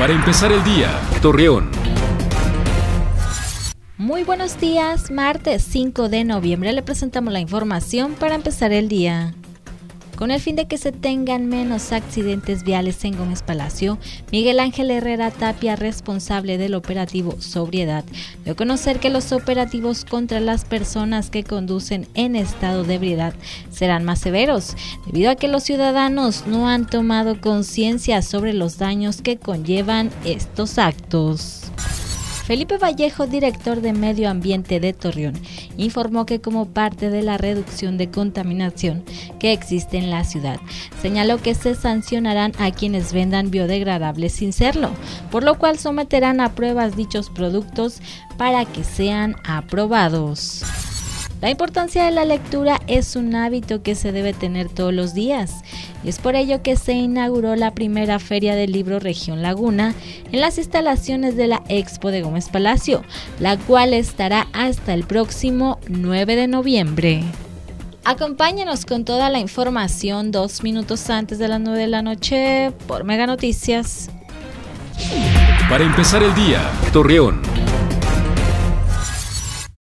Para empezar el día, Torreón. Muy buenos días, martes 5 de noviembre le presentamos la información para empezar el día. Con el fin de que se tengan menos accidentes viales en Gómez Palacio, Miguel Ángel Herrera Tapia, responsable del operativo Sobriedad, dio a conocer que los operativos contra las personas que conducen en estado de ebriedad serán más severos, debido a que los ciudadanos no han tomado conciencia sobre los daños que conllevan estos actos. Felipe Vallejo, director de Medio Ambiente de Torreón, informó que como parte de la reducción de contaminación que existe en la ciudad, señaló que se sancionarán a quienes vendan biodegradables sin serlo, por lo cual someterán a pruebas dichos productos para que sean aprobados. La importancia de la lectura es un hábito que se debe tener todos los días y es por ello que se inauguró la primera feria del libro Región Laguna en las instalaciones de la Expo de Gómez Palacio, la cual estará hasta el próximo 9 de noviembre. Acompáñenos con toda la información dos minutos antes de las 9 de la noche por Mega Noticias. Para empezar el día, Torreón.